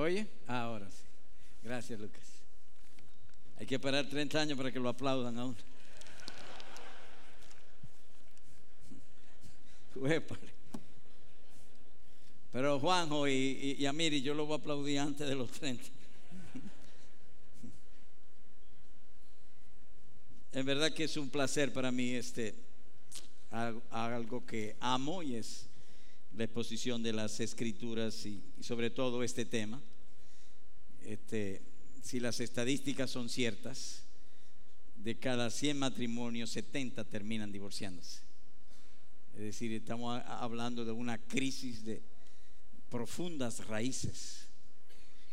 oye? Ahora sí. Gracias, Lucas. Hay que esperar 30 años para que lo aplaudan aún. Pero Juanjo y, y, Amiri, yo lo voy a aplaudir antes de los 30. En verdad que es un placer para mí este algo que amo y es la exposición de las escrituras y, sobre todo este tema. Este, si las estadísticas son ciertas, de cada 100 matrimonios, 70 terminan divorciándose. Es decir, estamos hablando de una crisis de profundas raíces.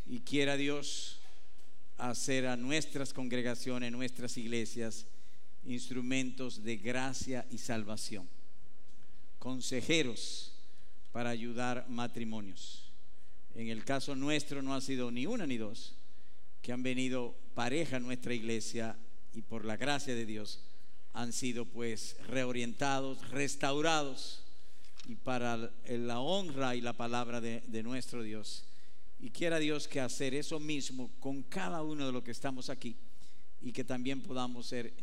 Y quiera Dios hacer a nuestras congregaciones, nuestras iglesias, instrumentos de gracia y salvación. Consejeros para ayudar matrimonios. En el caso nuestro no ha sido ni una ni dos, que han venido pareja a nuestra iglesia y por la gracia de Dios han sido pues reorientados, restaurados y para la honra y la palabra de, nuestro Dios. Y quiera Dios que hacer eso mismo con cada uno de los que estamos aquí y que también podamos ser,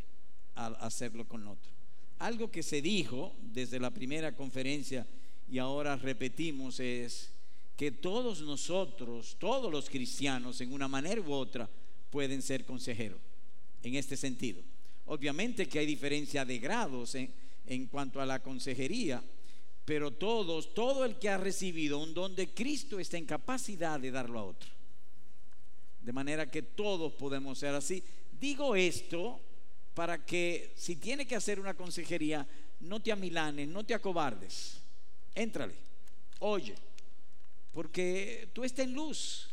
hacerlo con otro. Algo que se dijo desde la primera conferencia y ahora repetimos es que todos nosotros, todos los cristianos, en una manera u otra, pueden ser consejeros en este sentido. Obviamente que hay diferencia de grados en, en cuanto a la consejería, pero todos, todo el que ha recibido un don de Cristo está en capacidad de darlo a otro. De manera que todos podemos ser así. Digo esto para que si tiene que hacer una consejería, no te amilanes, no te acobardes. Éntrale, oye, porque tú estás en luz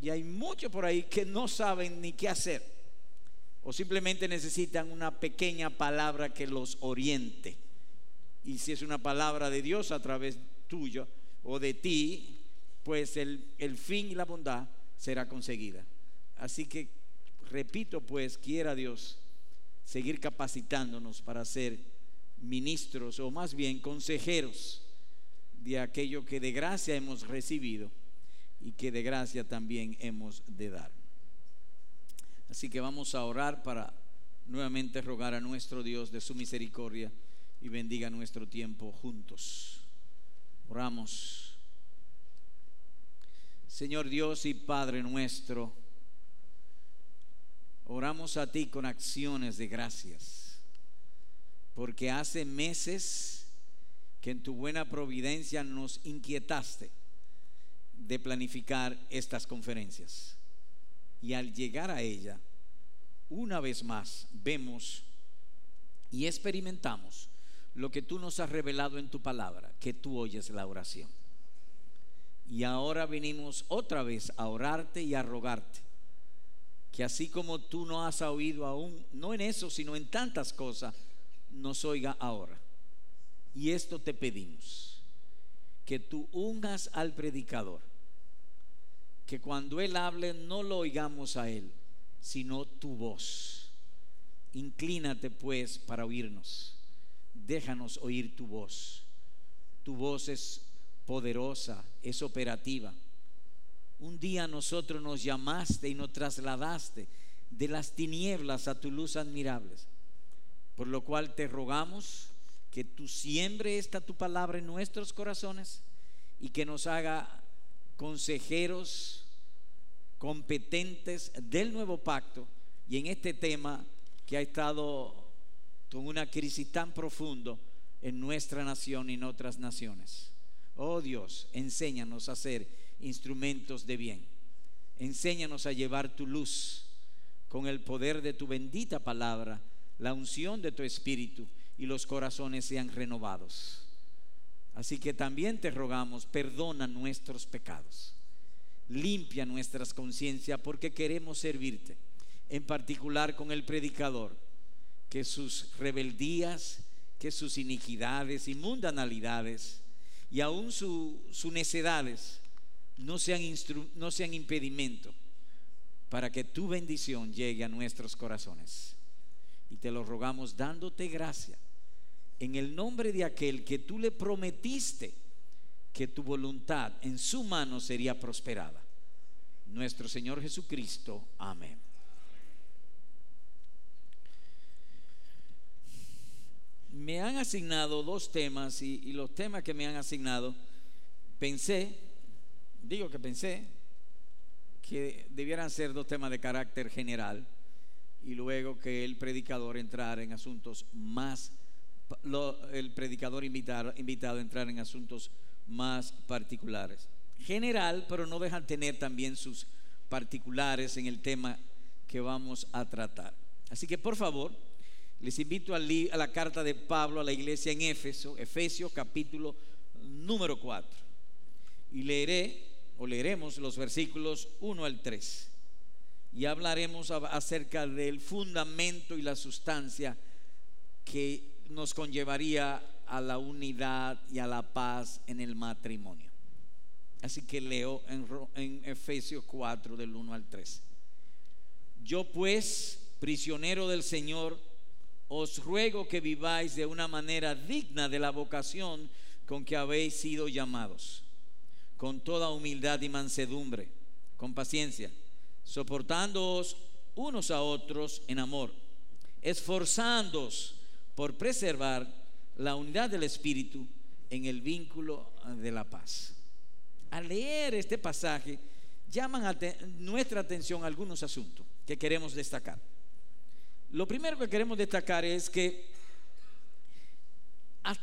y hay muchos por ahí que no saben ni qué hacer o simplemente necesitan una pequeña palabra que los oriente. Y si es una palabra de Dios a través tuyo o de ti, pues el, el fin y la bondad será conseguida. Así que, repito, pues, quiera Dios seguir capacitándonos para ser ministros o más bien consejeros de aquello que de gracia hemos recibido y que de gracia también hemos de dar. Así que vamos a orar para nuevamente rogar a nuestro Dios de su misericordia y bendiga nuestro tiempo juntos. Oramos. Señor Dios y Padre nuestro, oramos a ti con acciones de gracias, porque hace meses que en tu buena providencia nos inquietaste de planificar estas conferencias. Y al llegar a ella, una vez más vemos y experimentamos lo que tú nos has revelado en tu palabra, que tú oyes la oración. Y ahora venimos otra vez a orarte y a rogarte, que así como tú no has oído aún, no en eso, sino en tantas cosas, nos oiga ahora. Y esto te pedimos, que tú ungas al predicador, que cuando él hable no lo oigamos a él, sino tu voz. Inclínate pues para oírnos. Déjanos oír tu voz. Tu voz es poderosa, es operativa. Un día nosotros nos llamaste y nos trasladaste de las tinieblas a tu luz admirables. Por lo cual te rogamos que tú siembre esta tu palabra en nuestros corazones y que nos haga consejeros competentes del nuevo pacto y en este tema que ha estado con una crisis tan profundo en nuestra nación y en otras naciones. Oh Dios, enséñanos a ser instrumentos de bien. Enséñanos a llevar tu luz con el poder de tu bendita palabra, la unción de tu espíritu y los corazones sean renovados. Así que también te rogamos, perdona nuestros pecados limpia nuestras conciencias porque queremos servirte, en particular con el predicador, que sus rebeldías, que sus iniquidades y mundanalidades y aún sus necedades no sean, no sean impedimento para que tu bendición llegue a nuestros corazones. Y te lo rogamos dándote gracia en el nombre de aquel que tú le prometiste que tu voluntad en su mano sería prosperada. nuestro Señor Jesucristo. Amén. Me han asignado dos temas y, los temas que me han asignado, pensé, digo que pensé, que debieran ser dos temas de carácter general y luego que el predicador entrara en asuntos más, el predicador invitado, invitado a entrar en asuntos más particulares. General, pero no dejan tener también sus particulares en el tema que vamos a tratar. Así que por favor, les invito a, a la carta de Pablo a la iglesia en Éfeso, Efesios capítulo número 4. Y leeré o leeremos los versículos 1 al 3 y hablaremos acerca del fundamento y la sustancia que nos conllevaría a la unidad y a la paz en el matrimonio. Así que leo en, Efesios 4 del 1 al 3. Yo pues, prisionero del Señor, os ruego que viváis de una manera digna de la vocación con que habéis sido llamados con toda humildad y mansedumbre, con paciencia, soportándoos unos a otros en amor, esforzándoos por preservar la unidad del Espíritu en el vínculo de la paz. Al leer este pasaje, llaman nuestra atención algunos asuntos que queremos destacar. Lo primero que queremos destacar es que